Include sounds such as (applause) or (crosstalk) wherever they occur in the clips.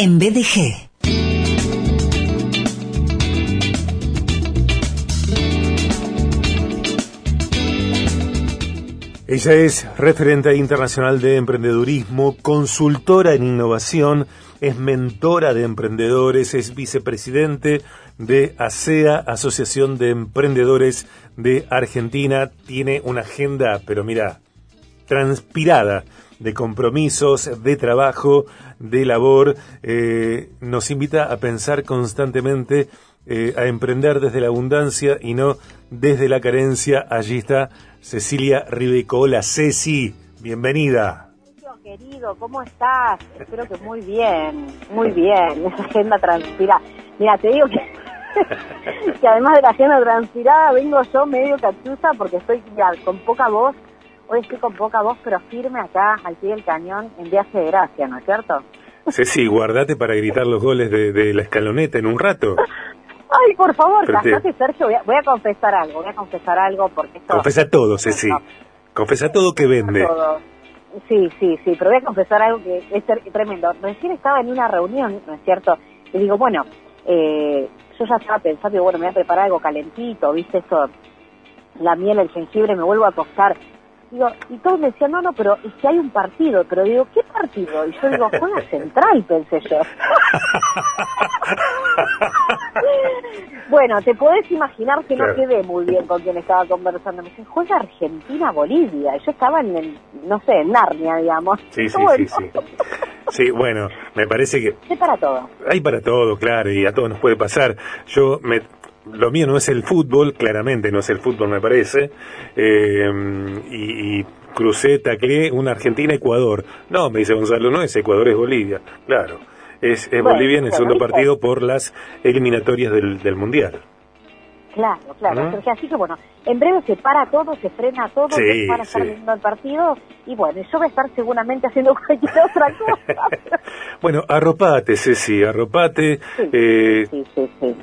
en BDG. Ella es referente internacional de emprendedurismo, consultora en innovación, es mentora de emprendedores, es vicepresidente de ASEA, Asociación de Emprendedores de Argentina. Tiene una agenda, pero mira, transpirada de compromisos, de trabajo, de labor. Eh, nos invita a pensar constantemente, eh, a emprender desde la abundancia y no desde la carencia. Allí está Cecilia Ribeco. Ceci, bienvenida. Querido, ¿cómo estás? Espero que muy bien, muy bien. (laughs) Esa agenda transpirada. Mira, te digo que, (laughs) que además de la agenda transpirada, vengo yo medio cachuza porque estoy con poca voz. Hoy estoy con poca voz, pero firme acá al pie del cañón en viaje de gracia, ¿no es cierto? Ceci, guardate para gritar los goles de, la escaloneta en un rato. Ay, por favor, cállate, Sergio. Voy a, confesar algo, voy a confesar algo porque esto... Confesa todo, Ceci. Confesa todo que vende. Sí, sí, sí, pero voy a confesar algo que es tremendo. Recién estaba en una reunión, ¿no es cierto? Y digo, bueno, eh, yo ya estaba pensando, bueno, me voy a preparar algo calentito, ¿viste? Eso, la miel, el jengibre, me vuelvo a acostar. Digo, y todos me decían, no, no, pero es que hay un partido. Pero digo, ¿qué partido? Y yo digo, juega (laughs) central, pensé yo. bueno, te podés imaginar que no quedé muy bien con quien estaba conversando. Me dice, juega Argentina-Bolivia. Yo estaba en, no sé, en Narnia, digamos. Sí, sí, sí, sí. Sí, bueno, me parece que... Hay para todo. Hay para todo, claro, y a todos nos puede pasar. Yo me lo mío no es el fútbol, claramente no es el fútbol me parece, eh, y, y, crucé, taclé una Argentina-Ecuador. No, me dice Gonzalo, no es Ecuador, es Bolivia. Claro, es, Bolivia en el segundo partido por las eliminatorias del, Mundial. Claro, claro. ¿Mm? así que bueno, en breve se para todo, se frena todo, se para estar viendo el partido y bueno, yo voy a estar seguramente haciendo (laughs) cualquier otra cosa. (laughs) bueno, arropate, Ceci, arropate. Eh, sí, sí, sí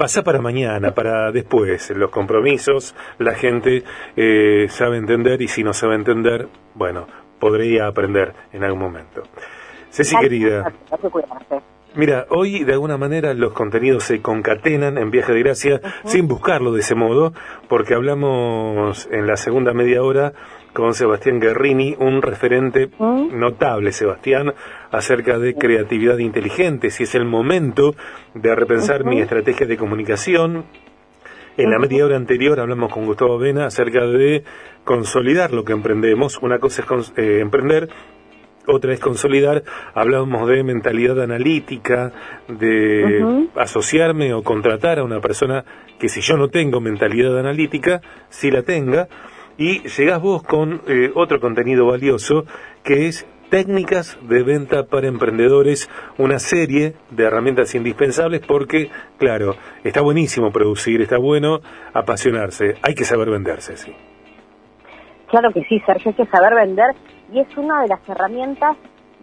pasa para mañana, para después, los compromisos, la gente eh, sabe entender y si no sabe entender, bueno, podría aprender en algún momento. Ceci querida. Mira, hoy de alguna manera los contenidos se concatenan en Viaje de Gracia sin buscarlo de ese modo, porque hablamos en la segunda media hora con Sebastián Guerrini, un referente ¿Mm? notable, Sebastián, acerca de creatividad inteligente, si es el momento de repensar mi estrategia de comunicación. En la media hora anterior hablamos con Gustavo Vena acerca de consolidar lo que emprendemos. Una cosa es eh, emprender, otra es consolidar. Hablábamos de mentalidad analítica, de asociarme o contratar a una persona que si yo no tengo mentalidad analítica, si la tenga, y llegás vos con eh, otro contenido valioso que es técnicas de venta para emprendedores, una serie de herramientas indispensables porque, claro, está buenísimo producir, está bueno apasionarse, hay que saber venderse, sí. Claro que sí, Sergio, hay que saber vender y es una de las herramientas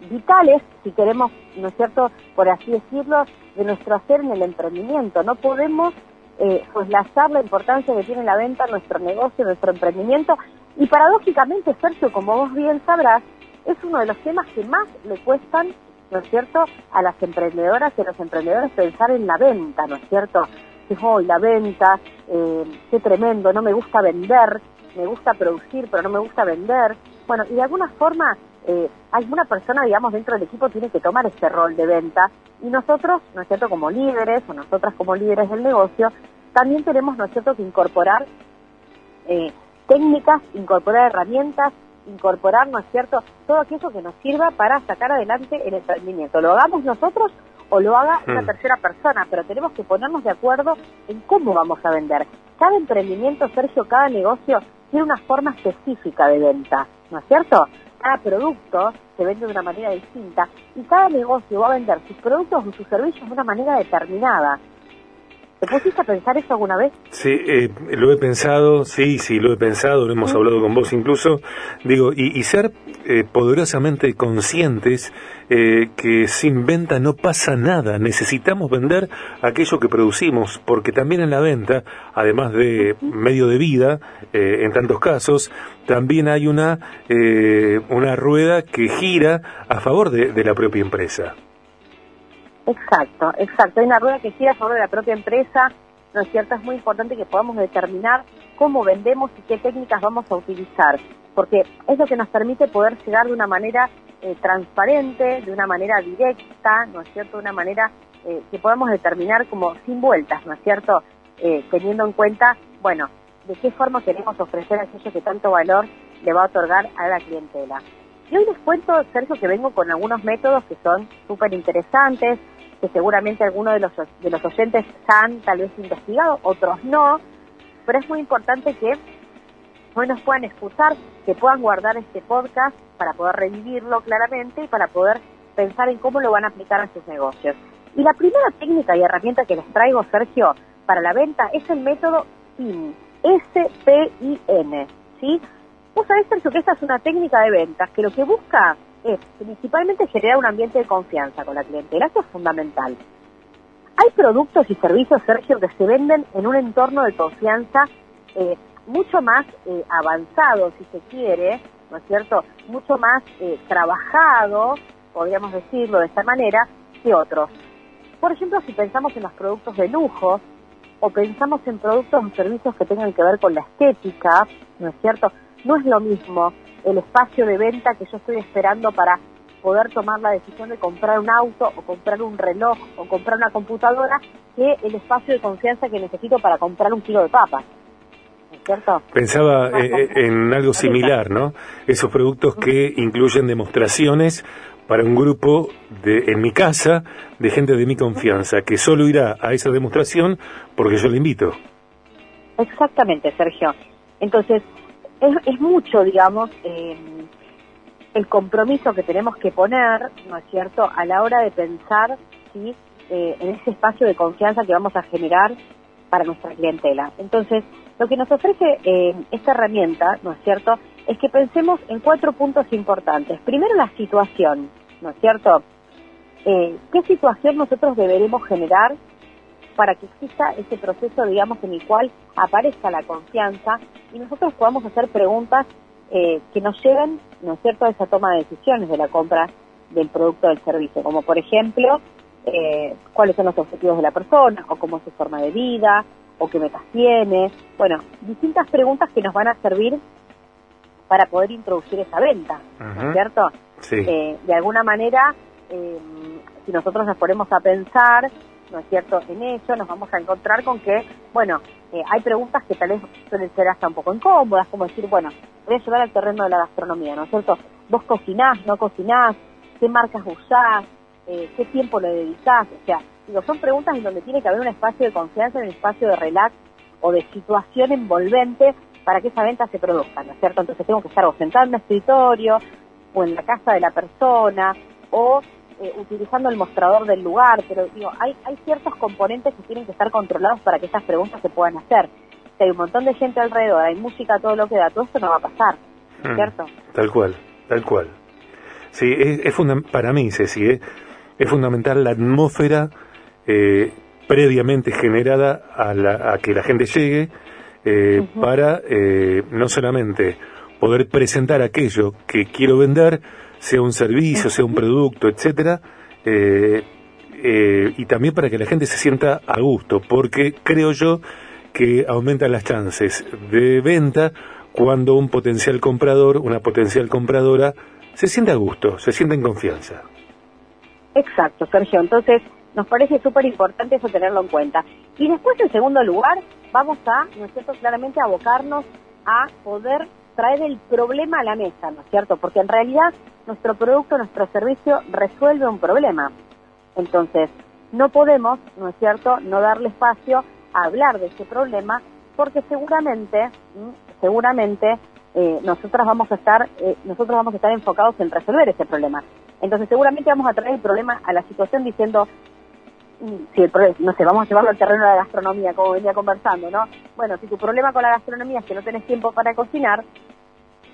vitales, si queremos, ¿no es cierto?, por así decirlo, de nuestro hacer en el emprendimiento. No podemos eh, soslayar la importancia que tiene la venta en nuestro negocio, nuestro emprendimiento. Y paradójicamente, Sergio, como vos bien sabrás, es uno de los temas que más le cuestan, ¿no es cierto?, a las emprendedoras y a los emprendedores pensar en la venta, ¿no es cierto? Que hoy la venta, eh, qué tremendo, no me gusta vender, me gusta producir, pero no me gusta vender. Bueno, y de alguna forma, eh, alguna persona, digamos, dentro del equipo tiene que tomar este rol de venta y nosotros, ¿no es cierto?, como líderes o nosotras como líderes del negocio, también tenemos, ¿no es cierto?, que incorporar eh, técnicas, incorporar herramientas, incorporar, ¿no es cierto?, todo aquello que nos sirva para sacar adelante el emprendimiento. Lo hagamos nosotros o lo haga una hmm. tercera persona, pero tenemos que ponernos de acuerdo en cómo vamos a vender. Cada emprendimiento, Sergio, cada negocio tiene una forma específica de venta, ¿no es cierto? Cada producto se vende de una manera distinta y cada negocio va a vender sus productos o sus servicios de una manera determinada. ¿Te pusiste a pensar eso alguna vez? Sí, eh, lo he pensado, sí, sí, lo he pensado, lo hemos hablado con vos incluso. Digo, y, ser eh, poderosamente conscientes eh, que sin venta no pasa nada. Necesitamos vender aquello que producimos, porque también en la venta, además de medio de vida, en tantos casos, también hay una, una rueda que gira a favor de la propia empresa. Exacto, exacto. Hay una rueda que gira sobre la propia empresa, ¿no es cierto? Es muy importante que podamos determinar cómo vendemos y qué técnicas vamos a utilizar, porque es lo que nos permite poder llegar de una manera eh, transparente, de una manera directa, ¿no es cierto? De una manera eh, que podamos determinar como sin vueltas, ¿no es cierto? Eh, teniendo en cuenta, bueno, de qué forma queremos ofrecer aquello que tanto valor le va a otorgar a la clientela. Y hoy les cuento, Sergio, que vengo con algunos métodos que son súper interesantes, que seguramente algunos de los, de los oyentes han tal vez investigado, otros no, pero es muy importante que hoy nos puedan escuchar, que puedan guardar este podcast para poder revivirlo claramente y para poder pensar en cómo lo van a aplicar a sus negocios. Y la primera técnica y herramienta que les traigo, Sergio, para la venta es el método SPIN, S-P-I-N, ¿sí? Vos sabés, Sergio, que esta es una técnica de ventas que lo que busca es principalmente generar un ambiente de confianza con la clientela. Eso es fundamental. Hay productos y servicios, Sergio, que se venden en un entorno de confianza eh, mucho más eh, avanzado, si se quiere, ¿no es cierto? Mucho más eh, trabajado, podríamos decirlo de esta manera, que otros. Por ejemplo, si pensamos en los productos de lujo o pensamos en productos o servicios que tengan que ver con la estética, ¿no es cierto? No es lo mismo el espacio de venta que yo estoy esperando para poder tomar la decisión de comprar un auto o comprar un reloj o comprar una computadora que el espacio de confianza que necesito para comprar un kilo de papas. ¿Cierto? Pensaba eh, eh, en algo similar, ¿no? Esos productos que incluyen demostraciones para un grupo de, en mi casa de gente de mi confianza que solo irá a esa demostración porque yo le invito. Exactamente, Sergio. Entonces, es, mucho, digamos, eh, el compromiso que tenemos que poner, ¿no es cierto?, a la hora de pensar. Eh, en ese espacio de confianza que vamos a generar para nuestra clientela. Entonces, lo que nos ofrece eh, esta herramienta, ¿no es cierto?, es que pensemos en cuatro puntos importantes. Primero, la situación, ¿no es cierto? ¿Qué situación nosotros deberemos generar para que exista ese proceso, digamos, en el cual aparezca la confianza y nosotros podamos hacer preguntas eh, que nos lleven, ¿no es cierto?, a esa toma de decisiones de la compra del producto o del servicio, como por ejemplo, eh, cuáles son los objetivos de la persona, o cómo es su forma de vida, o qué metas tiene. Bueno, distintas preguntas que nos van a servir para poder introducir esa venta, ¿no es cierto? Sí. Eh, de alguna manera, si nosotros nos ponemos a pensar, ¿no es cierto?, en eso nos vamos a encontrar con que, bueno, eh, hay preguntas que tal vez suelen ser hasta un poco incómodas, como decir, bueno, voy a llevar al terreno de la gastronomía, ¿no es cierto? Vos cocinás, no cocinás, qué marcas usás, eh, qué tiempo le dedicás, o sea, digo, son preguntas en donde tiene que haber un espacio de confianza, un espacio de relax o de situación envolvente para que esa venta se produzca, ¿no es cierto? Entonces tengo que estar o sentado en el escritorio o en la casa de la persona o eh, utilizando el mostrador del lugar, pero digo, hay, hay ciertos componentes que tienen que estar controlados para que esas preguntas se puedan hacer. Si hay un montón de gente alrededor, hay música, todo lo que da, todo esto no va a pasar, mm, ¿cierto? Tal cual, tal cual. Sí, es, es para mí, Ceci, ¿eh? es fundamental la atmósfera eh, previamente generada a, la, a, que la gente llegue eh, para eh, no solamente poder presentar aquello que quiero vender, sea un servicio, sea un producto, etcétera, eh, eh, y también para que la gente se sienta a gusto, porque creo yo que aumentan las chances de venta cuando un potencial comprador, una potencial compradora, se siente a gusto, se siente en confianza. Exacto, Sergio. Entonces, nos parece súper importante eso tenerlo en cuenta. Y después, en segundo lugar, vamos a, ¿no es cierto?, claramente abocarnos a poder traer el problema a la mesa, ¿no es cierto? Porque en realidad nuestro producto, nuestro servicio resuelve un problema. Entonces, no podemos, ¿no es cierto?, no darle espacio a hablar de ese problema porque seguramente, seguramente eh, nosotros vamos a estar, eh, nosotros vamos a estar enfocados en resolver ese problema. Entonces, seguramente vamos a traer el problema a la situación diciendo, mm, si el no sé, vamos a llevarlo al terreno de la gastronomía, como venía conversando, ¿no? Bueno, si tu problema con la gastronomía es que no tenés tiempo para cocinar,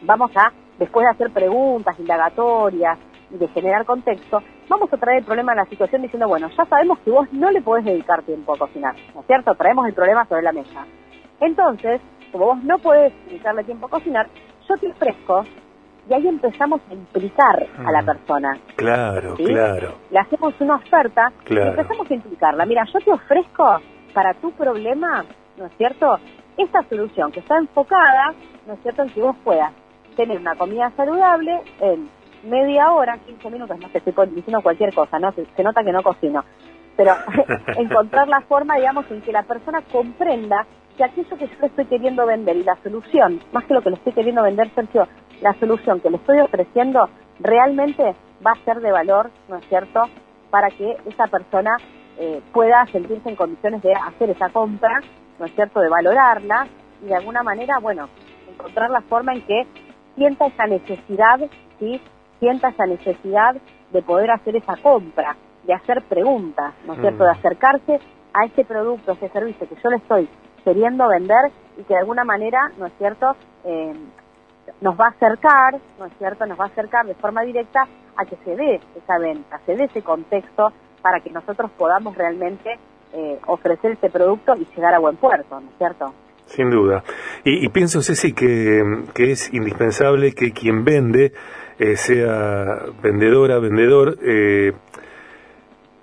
vamos a, después de hacer preguntas, indagatorias y de generar contexto, vamos a traer el problema a la situación diciendo, bueno, ya sabemos que vos no le podés dedicar tiempo a cocinar, ¿no es cierto? Traemos el problema sobre la mesa. Entonces, como vos no podés dedicarle tiempo a cocinar, yo te ofrezco y ahí empezamos a implicar a la persona. Claro, claro. Le hacemos una oferta y empezamos a implicarla. Mira, yo te ofrezco para tu problema, ¿no es cierto? Esta solución que está enfocada, ¿no es cierto?, en que vos puedas tener una comida saludable en media hora, 15 minutos, no sé, estoy diciendo cualquier cosa, ¿no? Se, nota que no cocino. Pero (laughs) encontrar la forma, digamos, en que la persona comprenda que aquello que yo estoy queriendo vender y la solución, más que lo que le estoy queriendo vender, Sergio, la solución que le estoy ofreciendo realmente va a ser de valor, ¿no es cierto?, para que esa persona eh, pueda sentirse en condiciones de hacer esa compra, ¿no es cierto?, de valorarla y de alguna manera, bueno, encontrar la forma en que sienta esa necesidad, ¿sí?, sienta esa necesidad de poder hacer esa compra, de hacer preguntas, ¿no es cierto?, mm. de acercarse a ese producto, a ese servicio que yo le estoy queriendo vender y que de alguna manera, ¿no es cierto?, eh, nos va a acercar, ¿no es cierto?, nos va a acercar de forma directa a que se dé esa venta, se dé ese contexto para que nosotros podamos realmente eh, ofrecer ese producto y llegar a buen puerto, ¿no es cierto? Sin duda. Y, pienso, Ceci, que, que, es indispensable que quien vende, eh, sea vendedora, vendedor, eh,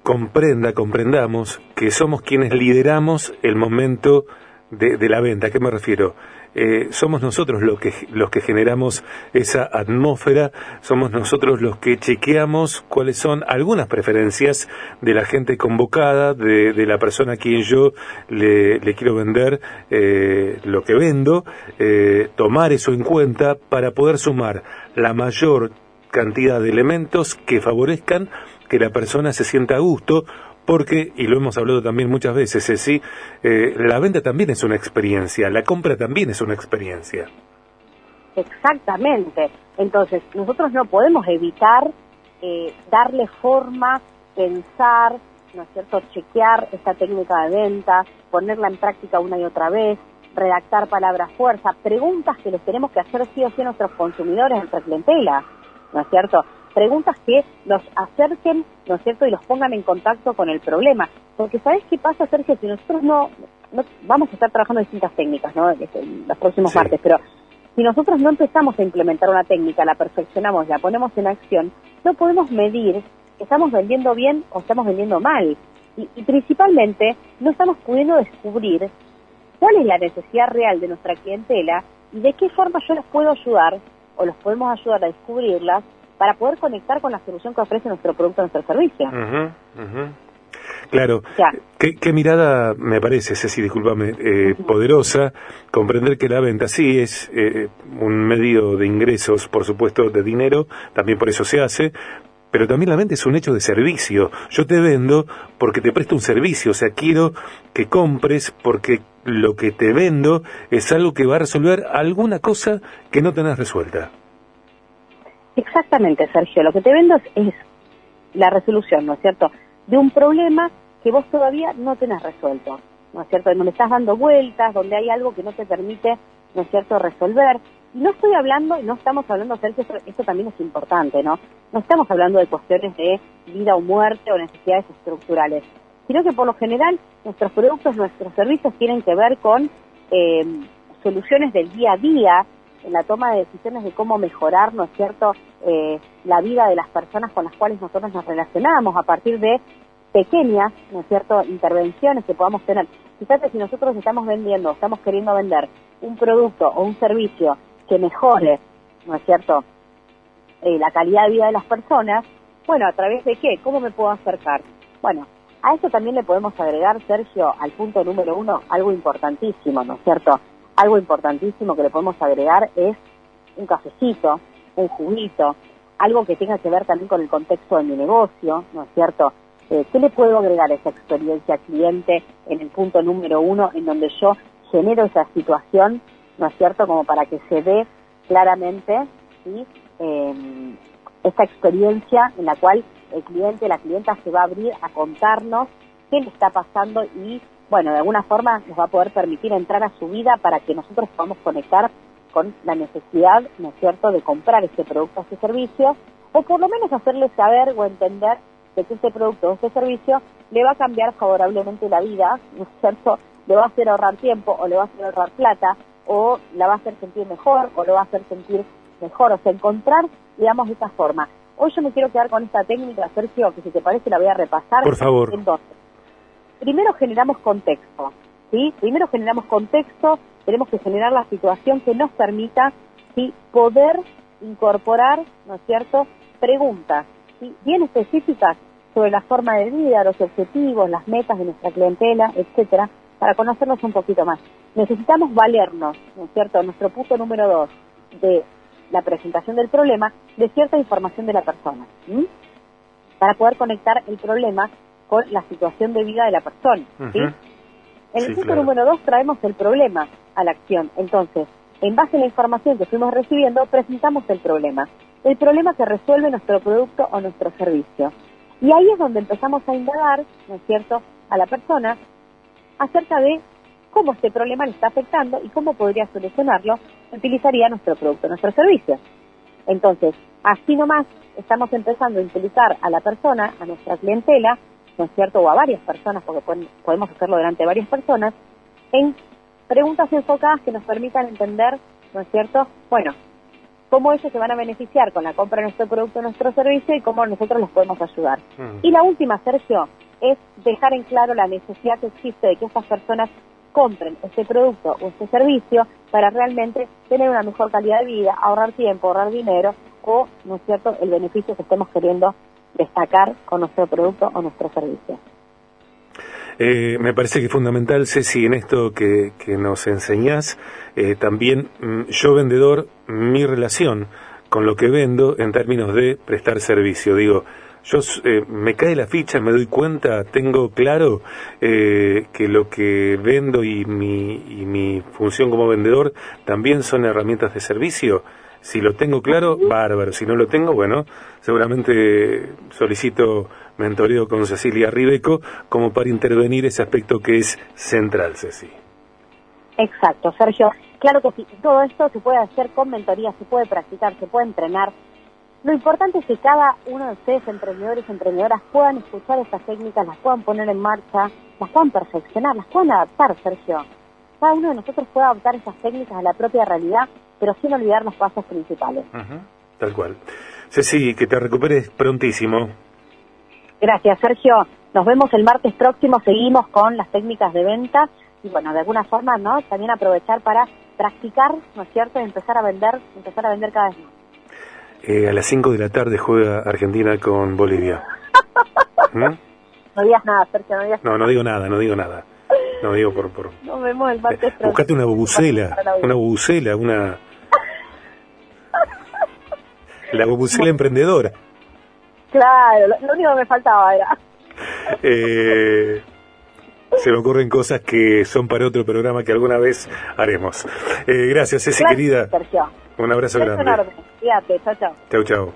comprenda, comprendamos que somos quienes lideramos el momento de, de la venta. ¿A qué me refiero? Eh, somos nosotros los que, los que generamos esa atmósfera, somos nosotros los que chequeamos cuáles son algunas preferencias de la gente convocada, de, la persona a quien yo le, quiero vender eh, lo que vendo, eh, tomar eso en cuenta para poder sumar la mayor cantidad de elementos que favorezcan que la persona se sienta a gusto porque, y lo hemos hablado también muchas veces, Ceci, eh, la venta también es una experiencia, la compra también es una experiencia. Exactamente. Entonces, nosotros no podemos evitar eh, darle forma, pensar, ¿no es cierto?, chequear esta técnica de venta, ponerla en práctica una y otra vez, redactar palabras fuerza, preguntas que les tenemos que hacer sí o sí a nuestros consumidores, a nuestra clientela, ¿no es cierto? Preguntas que los acerquen, ¿no es cierto?, y los pongan en contacto con el problema. Porque ¿sabes qué pasa, Sergio? Si nosotros no, no vamos a estar trabajando distintas técnicas, ¿no?, los próximos martes, pero si nosotros no empezamos a implementar una técnica, la perfeccionamos, la ponemos en acción, no podemos medir si estamos vendiendo bien o estamos vendiendo mal. Y, y principalmente no estamos pudiendo descubrir cuál es la necesidad real de nuestra clientela y de qué forma yo les puedo ayudar o los podemos ayudar a descubrirlas para poder conectar con la solución que ofrece nuestro producto, nuestro servicio. Claro, ¿Qué, mirada me parece, Ceci, discúlpame, eh, poderosa, comprender que la venta sí es eh, un medio de ingresos, por supuesto, de dinero, también por eso se hace, pero también la venta es un hecho de servicio. Yo te vendo porque te presto un servicio, o sea, quiero que compres porque lo que te vendo es algo que va a resolver alguna cosa que no tenés resuelta. Exactamente, Sergio. Lo que te vendo es, la resolución, ¿no es cierto?, de un problema que vos todavía no tenés resuelto, ¿no es cierto?, donde estás dando vueltas, donde hay algo que no te permite, ¿no es cierto?, resolver. Y no estoy hablando, y no estamos hablando, Sergio, esto, también es importante, ¿no? No estamos hablando de cuestiones de vida o muerte o necesidades estructurales, sino que por lo general nuestros productos, nuestros servicios tienen que ver con eh, soluciones del día a día, en la toma de decisiones de cómo mejorar, ¿no es cierto?, eh, la vida de las personas con las cuales nosotros nos relacionamos a partir de pequeñas, ¿no es cierto?, intervenciones que podamos tener. Fíjate, si nosotros estamos vendiendo, estamos queriendo vender un producto o un servicio que mejore, ¿no es cierto?, eh, la calidad de vida de las personas, bueno, ¿a través de qué? ¿Cómo me puedo acercar? Bueno, a eso también le podemos agregar, Sergio, al punto número uno, algo importantísimo, ¿no es cierto? Algo importantísimo que le podemos agregar es un cafecito, un juguito, algo que tenga que ver también con el contexto de mi negocio, ¿no es cierto? Eh, ¿Qué le puedo agregar a esa experiencia cliente en el punto número uno, en donde yo genero esa situación, ¿no es cierto?, como para que se dé claramente ¿sí? Em, esta experiencia en la cual el cliente, la clienta se va a abrir a contarnos qué le está pasando y bueno, de alguna forma nos va a poder permitir entrar a su vida para que nosotros podamos conectar con la necesidad, ¿no es cierto?, de comprar este producto o este servicio, o por lo menos hacerle saber o entender de que este producto o este servicio le va a cambiar favorablemente la vida, (laughs) ¿no es cierto?, le va a hacer ahorrar tiempo o le va a hacer ahorrar plata, o la va a hacer sentir mejor o le va a hacer sentir mejor, o sea, encontrar, digamos, esta forma. Hoy yo me quiero quedar con esta técnica, Sergio, que si te parece la voy a repasar. Por favor. Entonces, primero generamos contexto, ¿sí? Primero generamos contexto, tenemos que generar la situación que nos permita, ¿sí? Poder incorporar, ¿no es cierto?, preguntas, ¿sí? Bien específicas sobre la forma de vida, los objetivos, las metas de nuestra clientela, etcétera, para conocernos un poquito más. Necesitamos valernos, ¿no es cierto?, nuestro punto número dos de la presentación del problema, de cierta información de la persona, para poder conectar el problema con la situación de vida de la persona. ¿sí? En el punto número dos traemos el problema a la acción. Entonces, en base a la información que fuimos recibiendo, presentamos el problema. El problema que resuelve nuestro producto o nuestro servicio. Y ahí es donde empezamos a indagar, ¿no es cierto?, a la persona acerca de cómo este problema le está afectando y cómo podría solucionarlo, utilizaría nuestro producto, nuestro servicio. Entonces, así nomás estamos empezando a utilizar a la persona, a nuestra clientela, ¿no es cierto?, o a varias personas, porque podemos hacerlo delante de varias personas, en preguntas enfocadas que nos permitan entender, ¿no es cierto?, bueno, cómo ellos se van a beneficiar con la compra de nuestro producto, nuestro servicio y cómo nosotros los podemos ayudar. Mm. Y la última, Sergio, es dejar en claro la necesidad que existe de que estas personas compren este producto o este servicio para realmente tener una mejor calidad de vida, ahorrar tiempo, ahorrar dinero o, ¿no es cierto?, el beneficio que estemos queriendo destacar con nuestro producto o nuestro servicio. Eh, me parece que es fundamental, Ceci, en esto que, nos enseñás, eh, también mm, yo vendedor, mi relación con lo que vendo en términos de prestar servicio. Digo, yo eh, me cae la ficha, me doy cuenta, tengo claro eh, que lo que vendo y mi, y mi función como vendedor también son herramientas de servicio. Si lo tengo claro, bárbaro. Si no lo tengo, bueno, seguramente solicito mentoreo con Cecilia Ribeco como para intervenir ese aspecto que es central, Ceci. Exacto, Sergio. Claro que sí. Todo esto se puede hacer con mentoría, se puede practicar, se puede entrenar lo importante es que cada uno de ustedes, emprendedores y emprendedoras, puedan escuchar estas técnicas, las puedan poner en marcha, las puedan perfeccionar, las puedan adaptar, Sergio. Cada uno de nosotros puede adaptar esas técnicas a la propia realidad, pero sin olvidar los pasos principales. tal cual. Ceci, que te recuperes prontísimo. Gracias, Sergio. Nos vemos el martes próximo. Seguimos con las técnicas de venta y, bueno, de alguna forma, ¿no? También aprovechar para practicar, ¿no es cierto? Y empezar a vender, empezar a vender cada vez más. Eh, a las 5 de la tarde juega Argentina con Bolivia. (laughs) ¿Mm? No digas nada, Sergio, no digas No, no digo nada, no digo nada. No digo por... por... Nos vemos el martes. Buscate una bubucela, una bubucela, una... La bubucela emprendedora. Claro, lo, único que me faltaba era... Eh, se me ocurren cosas que son para otro programa que alguna vez haremos. Eh, gracias, Ceci, querida. Un abrazo grande. Cuídate, chao, chao. Chao, chao.